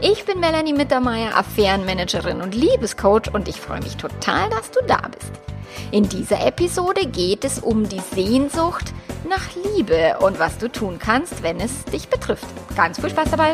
Ich bin Melanie Mittermeier, Affärenmanagerin und Liebescoach und ich freue mich total, dass du da bist. In dieser Episode geht es um die Sehnsucht nach Liebe und was du tun kannst, wenn es dich betrifft. Ganz viel Spaß dabei!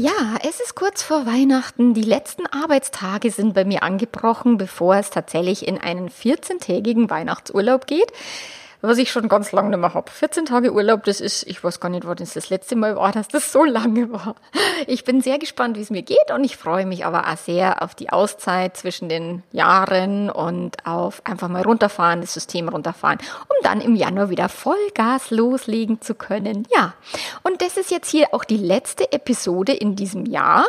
Ja, es ist kurz vor Weihnachten. Die letzten Arbeitstage sind bei mir angebrochen, bevor es tatsächlich in einen 14-tägigen Weihnachtsurlaub geht was ich schon ganz lange nicht mehr habe. 14 Tage Urlaub, das ist, ich weiß gar nicht, wann das das letzte Mal war, dass das so lange war. Ich bin sehr gespannt, wie es mir geht und ich freue mich aber auch sehr auf die Auszeit zwischen den Jahren und auf einfach mal runterfahren, das System runterfahren, um dann im Januar wieder Vollgas loslegen zu können. Ja, und das ist jetzt hier auch die letzte Episode in diesem Jahr.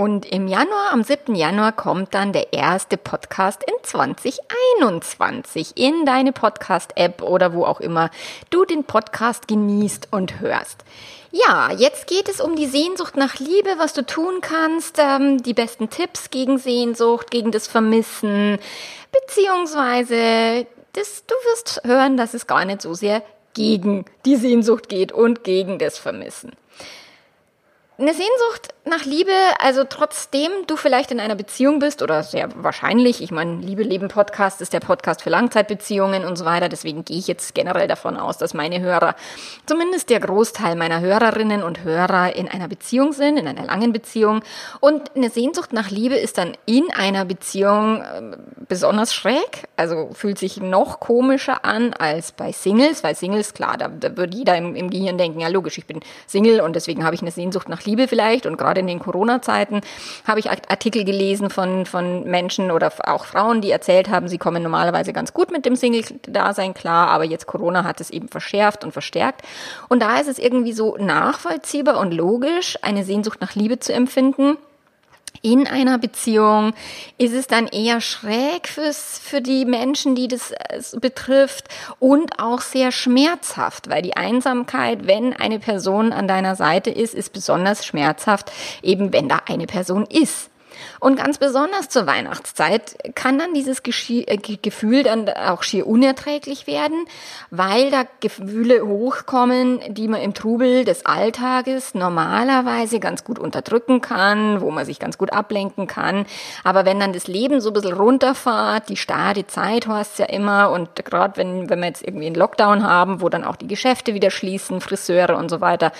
Und im Januar, am 7. Januar, kommt dann der erste Podcast in 2021 in deine Podcast-App oder wo auch immer du den Podcast genießt und hörst. Ja, jetzt geht es um die Sehnsucht nach Liebe, was du tun kannst, ähm, die besten Tipps gegen Sehnsucht, gegen das Vermissen, beziehungsweise das, du wirst hören, dass es gar nicht so sehr gegen die Sehnsucht geht und gegen das Vermissen. Eine Sehnsucht nach Liebe, also trotzdem du vielleicht in einer Beziehung bist oder sehr wahrscheinlich, ich meine, Liebe Leben Podcast ist der Podcast für Langzeitbeziehungen und so weiter, deswegen gehe ich jetzt generell davon aus, dass meine Hörer, zumindest der Großteil meiner Hörerinnen und Hörer in einer Beziehung sind, in einer langen Beziehung. Und eine Sehnsucht nach Liebe ist dann in einer Beziehung äh, besonders schräg, also fühlt sich noch komischer an als bei Singles, weil Singles, klar, da, da würde jeder im, im Gehirn denken, ja logisch, ich bin Single und deswegen habe ich eine Sehnsucht nach Liebe Liebe vielleicht und gerade in den Corona-Zeiten habe ich Artikel gelesen von, von Menschen oder auch Frauen, die erzählt haben, sie kommen normalerweise ganz gut mit dem Single-Dasein klar, aber jetzt Corona hat es eben verschärft und verstärkt. Und da ist es irgendwie so nachvollziehbar und logisch, eine Sehnsucht nach Liebe zu empfinden in einer Beziehung ist es dann eher schräg fürs, für die Menschen, die das äh, betrifft und auch sehr schmerzhaft, weil die Einsamkeit, wenn eine Person an deiner Seite ist, ist besonders schmerzhaft, eben wenn da eine Person ist. Und ganz besonders zur Weihnachtszeit kann dann dieses äh, Gefühl dann auch schier unerträglich werden, weil da Gefühle hochkommen, die man im Trubel des Alltages normalerweise ganz gut unterdrücken kann, wo man sich ganz gut ablenken kann. Aber wenn dann das Leben so ein bisschen runterfahrt, die starre Zeit hast ja immer und gerade wenn, wenn wir jetzt irgendwie einen Lockdown haben, wo dann auch die Geschäfte wieder schließen, Friseure und so weiter,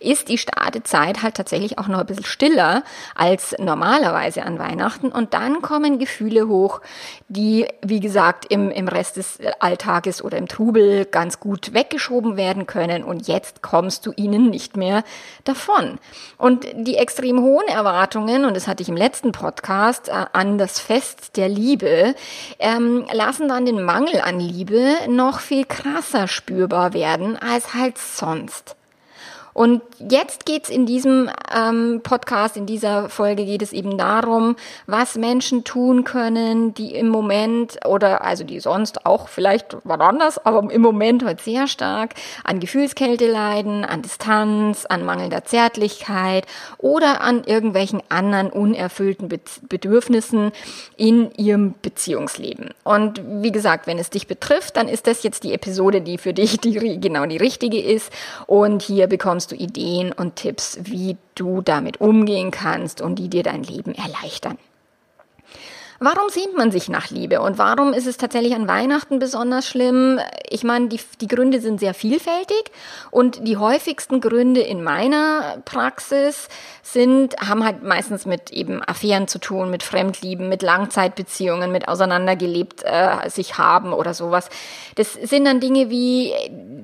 ist die starre Zeit halt tatsächlich auch noch ein bisschen stiller als normalerweise Weise an Weihnachten. Und dann kommen Gefühle hoch, die, wie gesagt, im, im Rest des Alltages oder im Trubel ganz gut weggeschoben werden können. Und jetzt kommst du ihnen nicht mehr davon. Und die extrem hohen Erwartungen, und das hatte ich im letzten Podcast, äh, an das Fest der Liebe, ähm, lassen dann den Mangel an Liebe noch viel krasser spürbar werden als halt sonst. Und jetzt geht's in diesem ähm, Podcast, in dieser Folge geht es eben darum, was Menschen tun können, die im Moment oder also die sonst auch vielleicht war anders, aber im Moment heute sehr stark an Gefühlskälte leiden, an Distanz, an mangelnder Zärtlichkeit oder an irgendwelchen anderen unerfüllten Bedürfnissen in ihrem Beziehungsleben. Und wie gesagt, wenn es dich betrifft, dann ist das jetzt die Episode, die für dich die, genau die richtige ist. Und hier bekommst bekommst du Ideen und Tipps, wie du damit umgehen kannst und die dir dein Leben erleichtern. Warum sehnt man sich nach Liebe und warum ist es tatsächlich an Weihnachten besonders schlimm? Ich meine, die, die Gründe sind sehr vielfältig und die häufigsten Gründe in meiner Praxis sind, haben halt meistens mit eben Affären zu tun, mit Fremdlieben, mit Langzeitbeziehungen, mit auseinandergelebt äh, sich haben oder sowas. Das sind dann Dinge wie,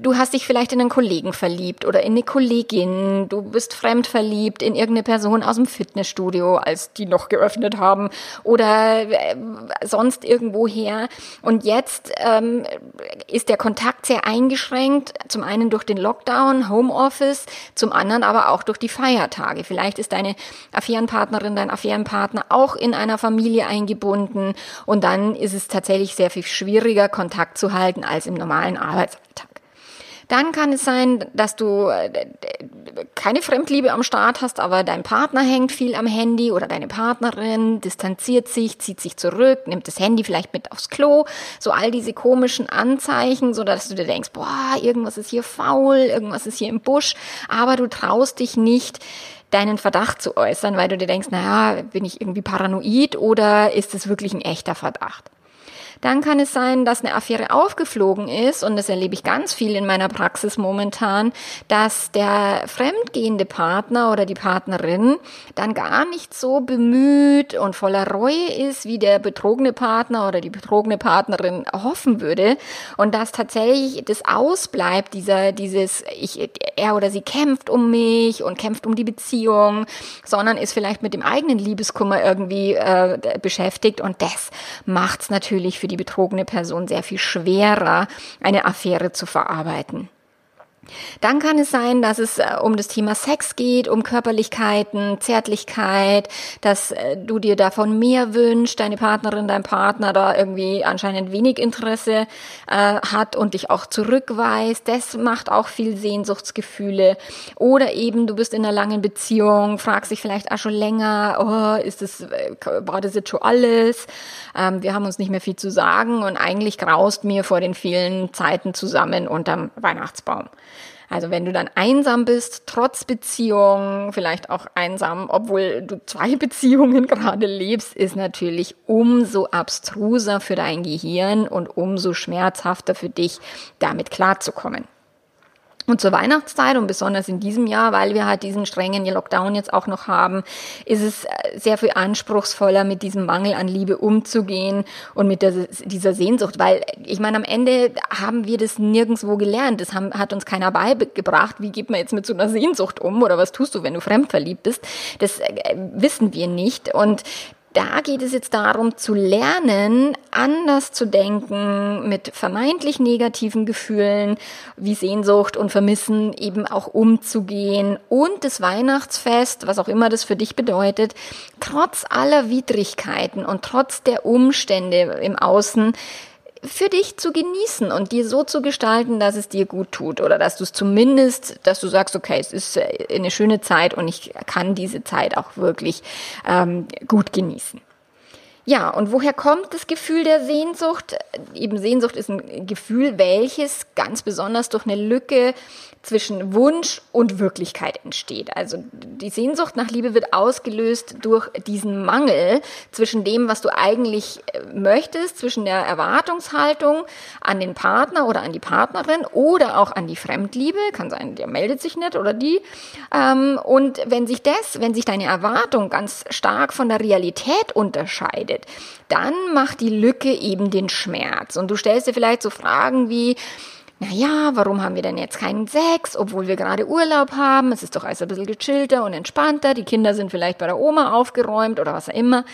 du hast dich vielleicht in einen Kollegen verliebt oder in eine Kollegin, du bist fremd verliebt in irgendeine Person aus dem Fitnessstudio, als die noch geöffnet haben oder äh, sonst irgendwo her. Und jetzt ähm, ist der Kontakt sehr eingeschränkt, zum einen durch den Lockdown, Homeoffice, zum anderen aber auch durch die Feiertage. Vielleicht ist deine Affärenpartnerin, dein Affärenpartner auch in einer Familie eingebunden und dann ist es tatsächlich sehr viel schwieriger, Kontakt zu halten als im normalen Arbeitsalltag. Dann kann es sein, dass du äh, keine Fremdliebe am Start hast, aber dein Partner hängt viel am Handy oder deine Partnerin distanziert sich, zieht sich zurück, nimmt das Handy vielleicht mit aufs Klo. So all diese komischen Anzeichen, so dass du dir denkst, boah, irgendwas ist hier faul, irgendwas ist hier im Busch, aber du traust dich nicht, deinen Verdacht zu äußern, weil du dir denkst, naja, bin ich irgendwie paranoid oder ist es wirklich ein echter Verdacht? Dann kann es sein, dass eine Affäre aufgeflogen ist, und das erlebe ich ganz viel in meiner Praxis momentan, dass der fremdgehende Partner oder die Partnerin dann gar nicht so bemüht und voller Reue ist, wie der betrogene Partner oder die betrogene Partnerin hoffen würde. Und dass tatsächlich das ausbleibt, dieser, dieses, ich, er oder sie kämpft um mich und kämpft um die Beziehung, sondern ist vielleicht mit dem eigenen Liebeskummer irgendwie äh, beschäftigt. Und das macht's natürlich für die betrogene Person sehr viel schwerer, eine Affäre zu verarbeiten. Dann kann es sein, dass es äh, um das Thema Sex geht, um Körperlichkeiten, Zärtlichkeit, dass äh, du dir davon mehr wünschst, deine Partnerin, dein Partner da irgendwie anscheinend wenig Interesse äh, hat und dich auch zurückweist. Das macht auch viel Sehnsuchtsgefühle. Oder eben du bist in einer langen Beziehung, fragst dich vielleicht auch schon länger, oh, ist das, äh, war das jetzt schon alles? Ähm, wir haben uns nicht mehr viel zu sagen und eigentlich graust mir vor den vielen Zeiten zusammen unterm Weihnachtsbaum. Also wenn du dann einsam bist, trotz Beziehung, vielleicht auch einsam, obwohl du zwei Beziehungen gerade lebst, ist natürlich umso abstruser für dein Gehirn und umso schmerzhafter für dich, damit klarzukommen. Und zur Weihnachtszeit und besonders in diesem Jahr, weil wir halt diesen strengen Lockdown jetzt auch noch haben, ist es äh, sehr viel anspruchsvoller, mit diesem Mangel an Liebe umzugehen und mit der, dieser Sehnsucht. Weil ich meine, am Ende haben wir das nirgendwo gelernt. Das haben, hat uns keiner beigebracht. Wie geht man jetzt mit so einer Sehnsucht um oder was tust du, wenn du fremdverliebt bist? Das äh, wissen wir nicht. Und da geht es jetzt darum zu lernen, anders zu denken, mit vermeintlich negativen Gefühlen wie Sehnsucht und Vermissen eben auch umzugehen und das Weihnachtsfest, was auch immer das für dich bedeutet, trotz aller Widrigkeiten und trotz der Umstände im Außen für dich zu genießen und dir so zu gestalten, dass es dir gut tut oder dass du es zumindest, dass du sagst, okay, es ist äh, eine schöne Zeit und ich kann diese Zeit auch wirklich ähm, gut genießen. Ja, und woher kommt das Gefühl der Sehnsucht? Eben Sehnsucht ist ein Gefühl, welches ganz besonders durch eine Lücke zwischen Wunsch und Wirklichkeit entsteht. Also die Sehnsucht nach Liebe wird ausgelöst durch diesen Mangel zwischen dem, was du eigentlich äh, möchtest, zwischen der Erwartungshaltung an den Partner oder an die Partnerin oder auch an die Fremdliebe, kann sein, der meldet sich nicht oder die. Ähm, und wenn sich das, wenn sich deine Erwartung ganz stark von der Realität unterscheidet, dann macht die Lücke eben den Schmerz. Und du stellst dir vielleicht so Fragen wie, naja, warum haben wir denn jetzt keinen Sex, obwohl wir gerade Urlaub haben? Es ist doch alles ein bisschen gechillter und entspannter. Die Kinder sind vielleicht bei der Oma aufgeräumt oder was auch immer.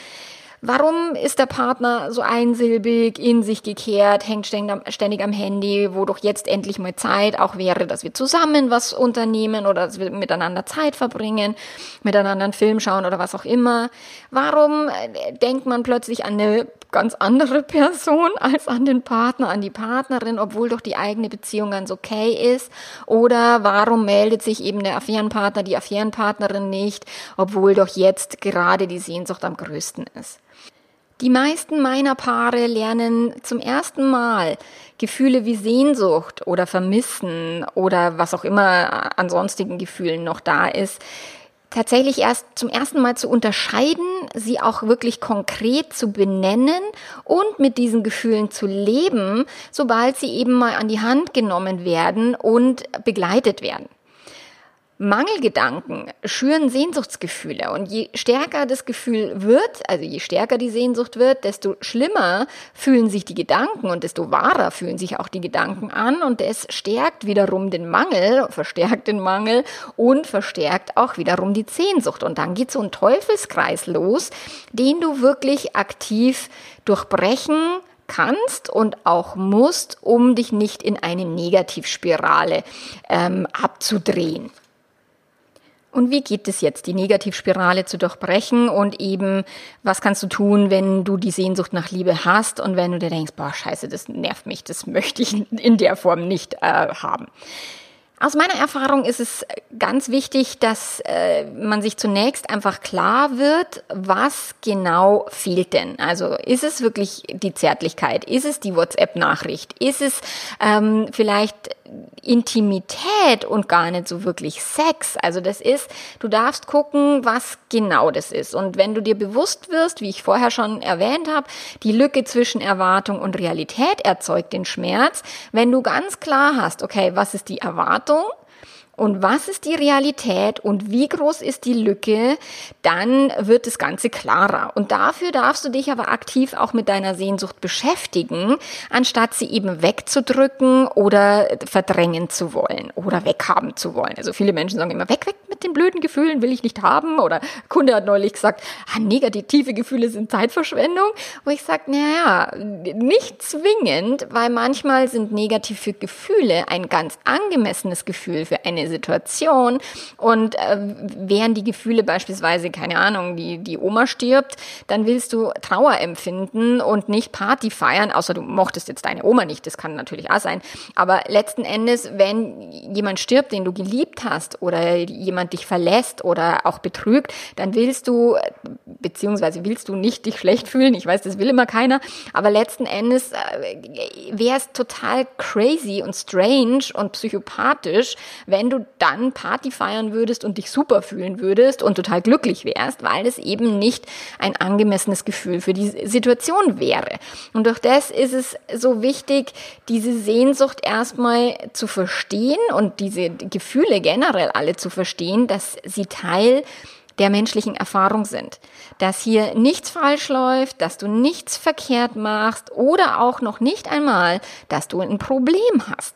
Warum ist der Partner so einsilbig, in sich gekehrt, hängt ständig am Handy, wo doch jetzt endlich mal Zeit auch wäre, dass wir zusammen was unternehmen oder dass wir miteinander Zeit verbringen, miteinander einen Film schauen oder was auch immer? Warum äh, denkt man plötzlich an eine ganz andere Person als an den Partner, an die Partnerin, obwohl doch die eigene Beziehung ganz okay ist? Oder warum meldet sich eben der Affärenpartner, die Affärenpartnerin nicht, obwohl doch jetzt gerade die Sehnsucht am größten ist? Die meisten meiner Paare lernen zum ersten Mal Gefühle wie Sehnsucht oder Vermissen oder was auch immer an sonstigen Gefühlen noch da ist, tatsächlich erst zum ersten Mal zu unterscheiden, sie auch wirklich konkret zu benennen und mit diesen Gefühlen zu leben, sobald sie eben mal an die Hand genommen werden und begleitet werden. Mangelgedanken schüren Sehnsuchtsgefühle. Und je stärker das Gefühl wird, also je stärker die Sehnsucht wird, desto schlimmer fühlen sich die Gedanken und desto wahrer fühlen sich auch die Gedanken an. Und das stärkt wiederum den Mangel, verstärkt den Mangel und verstärkt auch wiederum die Sehnsucht. Und dann geht so ein Teufelskreis los, den du wirklich aktiv durchbrechen kannst und auch musst, um dich nicht in eine Negativspirale ähm, abzudrehen. Und wie geht es jetzt, die Negativspirale zu durchbrechen und eben, was kannst du tun, wenn du die Sehnsucht nach Liebe hast und wenn du dir denkst, boah, scheiße, das nervt mich, das möchte ich in der Form nicht äh, haben. Aus meiner Erfahrung ist es ganz wichtig, dass äh, man sich zunächst einfach klar wird, was genau fehlt denn. Also ist es wirklich die Zärtlichkeit? Ist es die WhatsApp-Nachricht? Ist es ähm, vielleicht Intimität und gar nicht so wirklich Sex. Also das ist, du darfst gucken, was genau das ist. Und wenn du dir bewusst wirst, wie ich vorher schon erwähnt habe, die Lücke zwischen Erwartung und Realität erzeugt den Schmerz. Wenn du ganz klar hast, okay, was ist die Erwartung? Und was ist die Realität und wie groß ist die Lücke, dann wird das Ganze klarer. Und dafür darfst du dich aber aktiv auch mit deiner Sehnsucht beschäftigen, anstatt sie eben wegzudrücken oder verdrängen zu wollen oder weghaben zu wollen. Also viele Menschen sagen immer, weg, weg mit den blöden Gefühlen, will ich nicht haben. Oder Kunde hat neulich gesagt, ah, negative Gefühle sind Zeitverschwendung. Wo ich sage, naja, nicht zwingend, weil manchmal sind negative Gefühle ein ganz angemessenes Gefühl für eine Situation. Und äh, während die Gefühle beispielsweise, keine Ahnung, die, die Oma stirbt, dann willst du Trauer empfinden und nicht Party feiern, außer du mochtest jetzt deine Oma nicht, das kann natürlich auch sein. Aber letzten Endes, wenn jemand stirbt, den du geliebt hast oder jemand dich verlässt oder auch betrügt, dann willst du, beziehungsweise willst du nicht dich schlecht fühlen. Ich weiß, das will immer keiner. Aber letzten Endes äh, wäre es total crazy und strange und psychopathisch, wenn du dann Party feiern würdest und dich super fühlen würdest und total glücklich wärst, weil es eben nicht ein angemessenes Gefühl für die Situation wäre. Und durch das ist es so wichtig, diese Sehnsucht erstmal zu verstehen und diese Gefühle generell alle zu verstehen, dass sie Teil der menschlichen Erfahrung sind. Dass hier nichts falsch läuft, dass du nichts verkehrt machst oder auch noch nicht einmal, dass du ein Problem hast.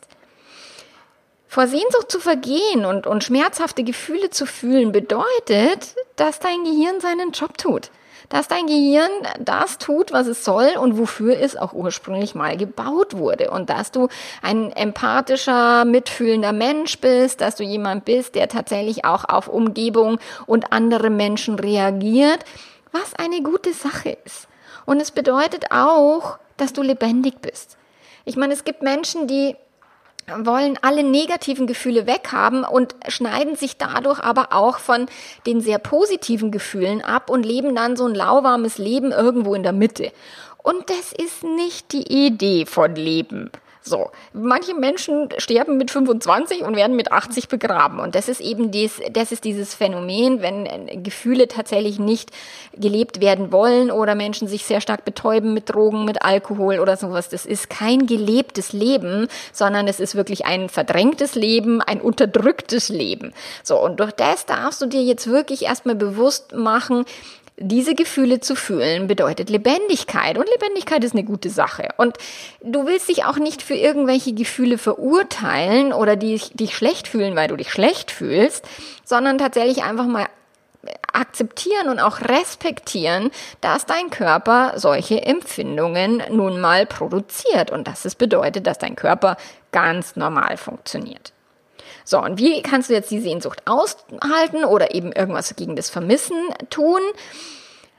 Vor Sehnsucht zu vergehen und, und schmerzhafte Gefühle zu fühlen bedeutet, dass dein Gehirn seinen Job tut. Dass dein Gehirn das tut, was es soll und wofür es auch ursprünglich mal gebaut wurde. Und dass du ein empathischer, mitfühlender Mensch bist, dass du jemand bist, der tatsächlich auch auf Umgebung und andere Menschen reagiert, was eine gute Sache ist. Und es bedeutet auch, dass du lebendig bist. Ich meine, es gibt Menschen, die wollen alle negativen Gefühle weghaben und schneiden sich dadurch aber auch von den sehr positiven Gefühlen ab und leben dann so ein lauwarmes Leben irgendwo in der Mitte. Und das ist nicht die Idee von Leben. So, manche Menschen sterben mit 25 und werden mit 80 begraben. Und das ist eben dies, das ist dieses Phänomen, wenn äh, Gefühle tatsächlich nicht gelebt werden wollen oder Menschen sich sehr stark betäuben mit Drogen, mit Alkohol oder sowas. Das ist kein gelebtes Leben, sondern es ist wirklich ein verdrängtes Leben, ein unterdrücktes Leben. So, und durch das darfst du dir jetzt wirklich erstmal bewusst machen, diese Gefühle zu fühlen bedeutet Lebendigkeit und Lebendigkeit ist eine gute Sache. Und du willst dich auch nicht für irgendwelche Gefühle verurteilen oder dich, dich schlecht fühlen, weil du dich schlecht fühlst, sondern tatsächlich einfach mal akzeptieren und auch respektieren, dass dein Körper solche Empfindungen nun mal produziert und dass es bedeutet, dass dein Körper ganz normal funktioniert. So, und wie kannst du jetzt die Sehnsucht aushalten oder eben irgendwas gegen das Vermissen tun?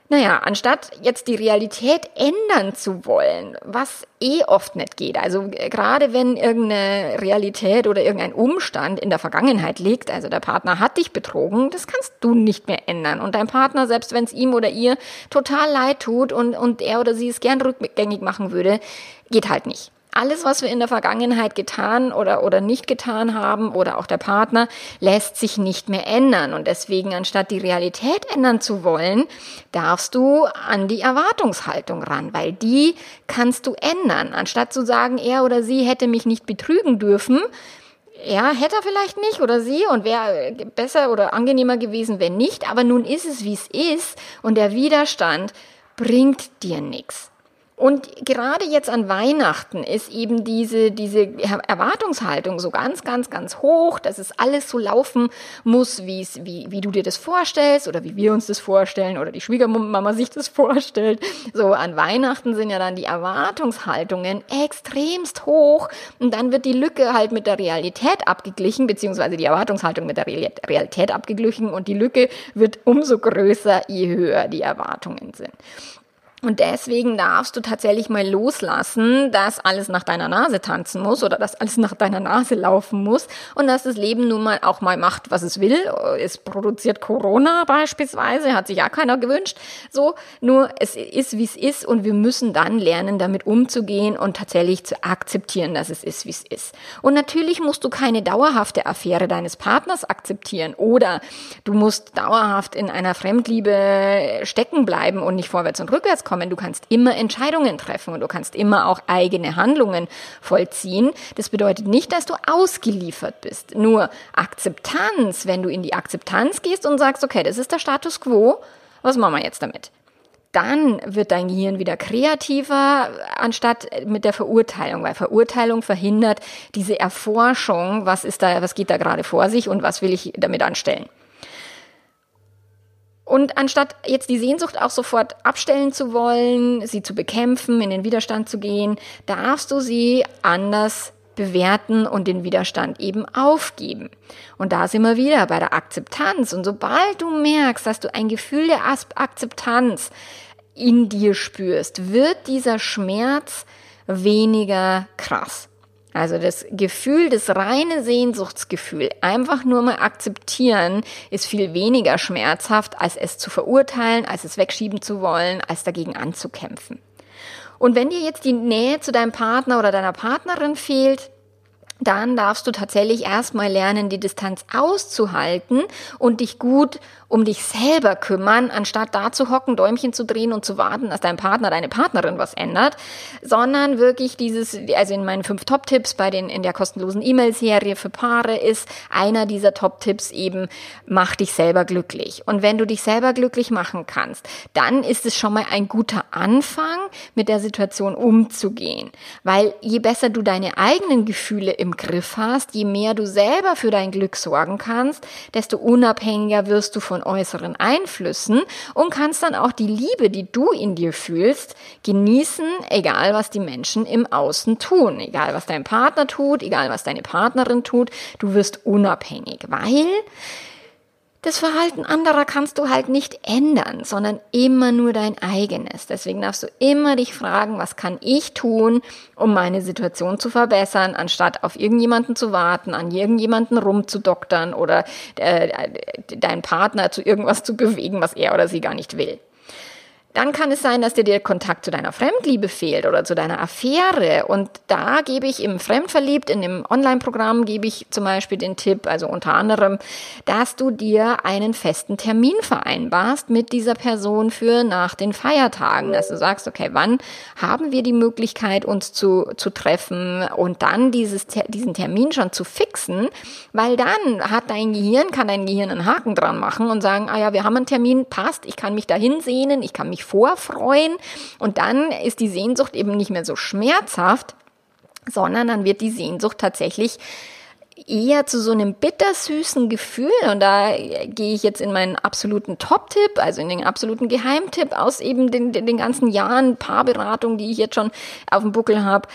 Naja, anstatt jetzt die Realität ändern zu wollen, was eh oft nicht geht. Also äh, gerade wenn irgendeine Realität oder irgendein Umstand in der Vergangenheit liegt, also der Partner hat dich betrogen, das kannst du nicht mehr ändern. Und dein Partner, selbst wenn es ihm oder ihr total leid tut und, und er oder sie es gern rückgängig machen würde, geht halt nicht alles, was wir in der Vergangenheit getan oder, oder nicht getan haben oder auch der Partner, lässt sich nicht mehr ändern. Und deswegen, anstatt die Realität ändern zu wollen, darfst du an die Erwartungshaltung ran, weil die kannst du ändern. Anstatt zu sagen, er oder sie hätte mich nicht betrügen dürfen, ja, hätte er vielleicht nicht oder sie und wäre besser oder angenehmer gewesen, wenn nicht, aber nun ist es, wie es ist und der Widerstand bringt dir nichts. Und gerade jetzt an Weihnachten ist eben diese, diese Erwartungshaltung so ganz, ganz, ganz hoch, dass es alles so laufen muss, wie, es, wie, wie du dir das vorstellst oder wie wir uns das vorstellen oder die Schwiegermama sich das vorstellt. So an Weihnachten sind ja dann die Erwartungshaltungen extremst hoch und dann wird die Lücke halt mit der Realität abgeglichen, beziehungsweise die Erwartungshaltung mit der Realität abgeglichen und die Lücke wird umso größer, je höher die Erwartungen sind. Und deswegen darfst du tatsächlich mal loslassen, dass alles nach deiner Nase tanzen muss oder dass alles nach deiner Nase laufen muss und dass das Leben nun mal auch mal macht, was es will. Es produziert Corona beispielsweise, hat sich ja keiner gewünscht. So, nur es ist, wie es ist und wir müssen dann lernen, damit umzugehen und tatsächlich zu akzeptieren, dass es ist, wie es ist. Und natürlich musst du keine dauerhafte Affäre deines Partners akzeptieren oder du musst dauerhaft in einer Fremdliebe stecken bleiben und nicht vorwärts und rückwärts kommen kommen. Du kannst immer Entscheidungen treffen und du kannst immer auch eigene Handlungen vollziehen. Das bedeutet nicht, dass du ausgeliefert bist. Nur Akzeptanz, wenn du in die Akzeptanz gehst und sagst, okay, das ist der Status quo, was machen wir jetzt damit? dann wird dein Gehirn wieder kreativer, anstatt mit der Verurteilung, weil Verurteilung verhindert diese Erforschung, was ist da, was geht da gerade vor sich und was will ich damit anstellen. Und anstatt jetzt die Sehnsucht auch sofort abstellen zu wollen, sie zu bekämpfen, in den Widerstand zu gehen, darfst du sie anders bewerten und den Widerstand eben aufgeben. Und da sind wir wieder bei der Akzeptanz. Und sobald du merkst, dass du ein Gefühl der Akzeptanz in dir spürst, wird dieser Schmerz weniger krass. Also das Gefühl, das reine Sehnsuchtsgefühl, einfach nur mal akzeptieren, ist viel weniger schmerzhaft, als es zu verurteilen, als es wegschieben zu wollen, als dagegen anzukämpfen. Und wenn dir jetzt die Nähe zu deinem Partner oder deiner Partnerin fehlt, dann darfst du tatsächlich erstmal lernen, die Distanz auszuhalten und dich gut um dich selber kümmern, anstatt da zu hocken, Däumchen zu drehen und zu warten, dass dein Partner, deine Partnerin was ändert, sondern wirklich dieses, also in meinen fünf Top-Tipps bei den, in der kostenlosen E-Mail-Serie für Paare ist einer dieser Top-Tipps eben, mach dich selber glücklich. Und wenn du dich selber glücklich machen kannst, dann ist es schon mal ein guter Anfang, mit der Situation umzugehen. Weil je besser du deine eigenen Gefühle im Griff hast, je mehr du selber für dein Glück sorgen kannst, desto unabhängiger wirst du von äußeren Einflüssen und kannst dann auch die Liebe, die du in dir fühlst, genießen, egal was die Menschen im Außen tun, egal was dein Partner tut, egal was deine Partnerin tut, du wirst unabhängig, weil das Verhalten anderer kannst du halt nicht ändern, sondern immer nur dein eigenes. Deswegen darfst du immer dich fragen, was kann ich tun, um meine Situation zu verbessern, anstatt auf irgendjemanden zu warten, an irgendjemanden rumzudoktern oder äh, deinen Partner zu irgendwas zu bewegen, was er oder sie gar nicht will. Dann kann es sein, dass dir der Kontakt zu deiner Fremdliebe fehlt oder zu deiner Affäre. Und da gebe ich im Fremdverliebt, in dem Online-Programm, gebe ich zum Beispiel den Tipp, also unter anderem, dass du dir einen festen Termin vereinbarst mit dieser Person für nach den Feiertagen. Dass du sagst, okay, wann haben wir die Möglichkeit, uns zu, zu treffen und dann dieses, diesen Termin schon zu fixen, weil dann hat dein Gehirn, kann dein Gehirn einen Haken dran machen und sagen, ah ja, wir haben einen Termin, passt, ich kann mich dahin sehnen, ich kann mich vorfreuen. Und dann ist die Sehnsucht eben nicht mehr so schmerzhaft, sondern dann wird die Sehnsucht tatsächlich eher zu so einem bittersüßen Gefühl. Und da gehe ich jetzt in meinen absoluten Top-Tipp, also in den absoluten Geheimtipp aus eben den, den ganzen Jahren Paarberatung, die ich jetzt schon auf dem Buckel habe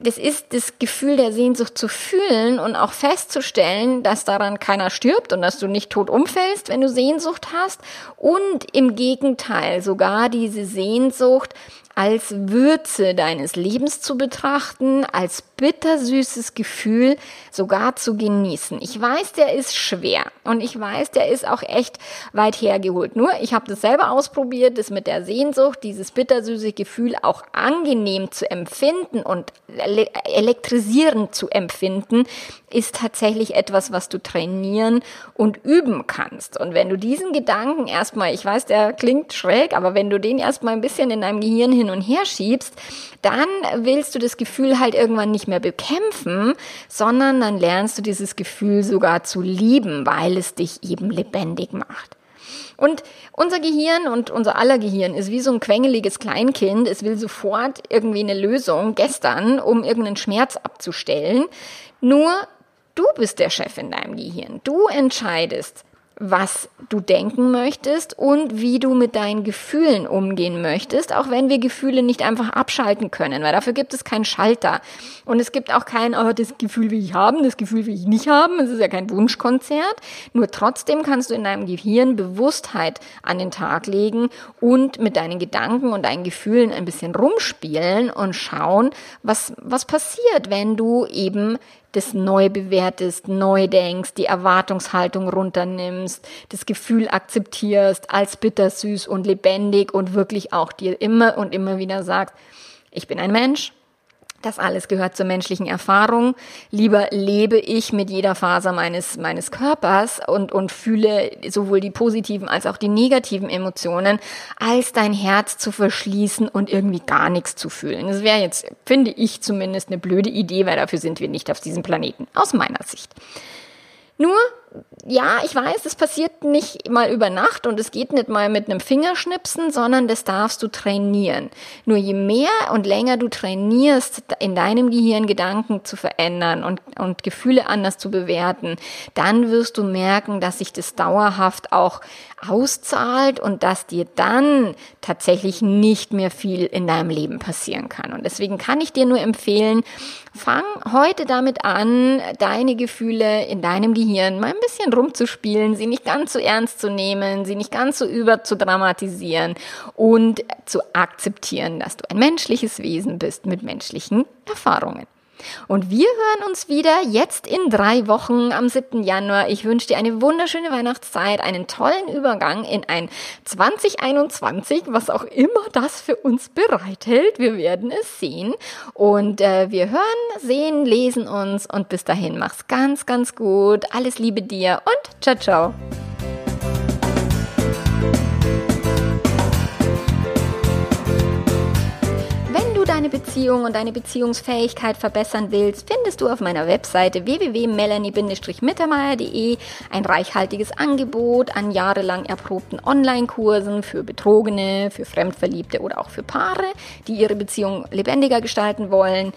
das ist das Gefühl der Sehnsucht zu fühlen und auch festzustellen, dass daran keiner stirbt und dass du nicht tot umfällst, wenn du Sehnsucht hast. Und im Gegenteil, sogar diese Sehnsucht als Würze deines Lebens zu betrachten, als bittersüßes Gefühl sogar zu genießen. Ich weiß, der ist schwer und ich weiß, der ist auch echt weit hergeholt. Nur, ich habe das selber ausprobiert, das mit der Sehnsucht, dieses bittersüße Gefühl auch angenehm zu empfinden und elektrisierend zu empfinden, ist tatsächlich etwas, was du trainieren und üben kannst. Und wenn du diesen Gedanken erstmal, ich weiß, der klingt schräg, aber wenn du den erstmal ein bisschen in deinem Gehirn hin und her schiebst, dann willst du das Gefühl halt irgendwann nicht mehr bekämpfen, sondern dann lernst du dieses Gefühl sogar zu lieben, weil es dich eben lebendig macht. Und unser Gehirn und unser aller Gehirn ist wie so ein quengeliges Kleinkind. Es will sofort irgendwie eine Lösung gestern, um irgendeinen Schmerz abzustellen. Nur du bist der Chef in deinem Gehirn. Du entscheidest, was du denken möchtest und wie du mit deinen Gefühlen umgehen möchtest, auch wenn wir Gefühle nicht einfach abschalten können, weil dafür gibt es keinen Schalter. Und es gibt auch kein, oh, das Gefühl will ich haben, das Gefühl will ich nicht haben. Es ist ja kein Wunschkonzert. Nur trotzdem kannst du in deinem Gehirn Bewusstheit an den Tag legen und mit deinen Gedanken und deinen Gefühlen ein bisschen rumspielen und schauen, was, was passiert, wenn du eben das neu bewertest, neu denkst, die Erwartungshaltung runternimmst, das Gefühl akzeptierst als bittersüß und lebendig und wirklich auch dir immer und immer wieder sagst, ich bin ein Mensch, das alles gehört zur menschlichen Erfahrung. Lieber lebe ich mit jeder Faser meines, meines Körpers und, und fühle sowohl die positiven als auch die negativen Emotionen, als dein Herz zu verschließen und irgendwie gar nichts zu fühlen. Das wäre jetzt, finde ich zumindest, eine blöde Idee, weil dafür sind wir nicht auf diesem Planeten, aus meiner Sicht. Nur ja, ich weiß, es passiert nicht mal über Nacht und es geht nicht mal mit einem Fingerschnipsen, sondern das darfst du trainieren. Nur je mehr und länger du trainierst, in deinem Gehirn Gedanken zu verändern und, und Gefühle anders zu bewerten, dann wirst du merken, dass sich das dauerhaft auch auszahlt und dass dir dann tatsächlich nicht mehr viel in deinem Leben passieren kann. Und deswegen kann ich dir nur empfehlen, fang heute damit an, deine Gefühle in deinem Gehirn mal ein bisschen rumzuspielen, sie nicht ganz so ernst zu nehmen, sie nicht ganz so über zu dramatisieren und zu akzeptieren, dass du ein menschliches Wesen bist mit menschlichen Erfahrungen. Und wir hören uns wieder jetzt in drei Wochen am 7. Januar. Ich wünsche dir eine wunderschöne Weihnachtszeit, einen tollen Übergang in ein 2021, was auch immer das für uns bereithält. Wir werden es sehen. Und äh, wir hören, sehen, lesen uns und bis dahin mach's ganz, ganz gut. Alles Liebe dir und ciao, ciao. Deine Beziehung und deine Beziehungsfähigkeit verbessern willst, findest du auf meiner Webseite www.melanie-mittermeier.de ein reichhaltiges Angebot an jahrelang erprobten Online-Kursen für Betrogene, für Fremdverliebte oder auch für Paare, die ihre Beziehung lebendiger gestalten wollen.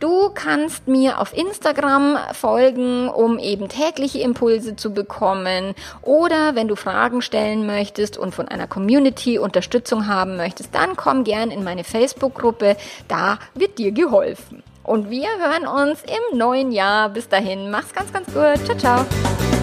Du kannst mir auf Instagram folgen, um eben tägliche Impulse zu bekommen. Oder wenn du Fragen stellen möchtest und von einer Community Unterstützung haben möchtest, dann komm gern in meine Facebook-Gruppe. Da wird dir geholfen. Und wir hören uns im neuen Jahr. Bis dahin, mach's ganz, ganz gut. Ciao, ciao.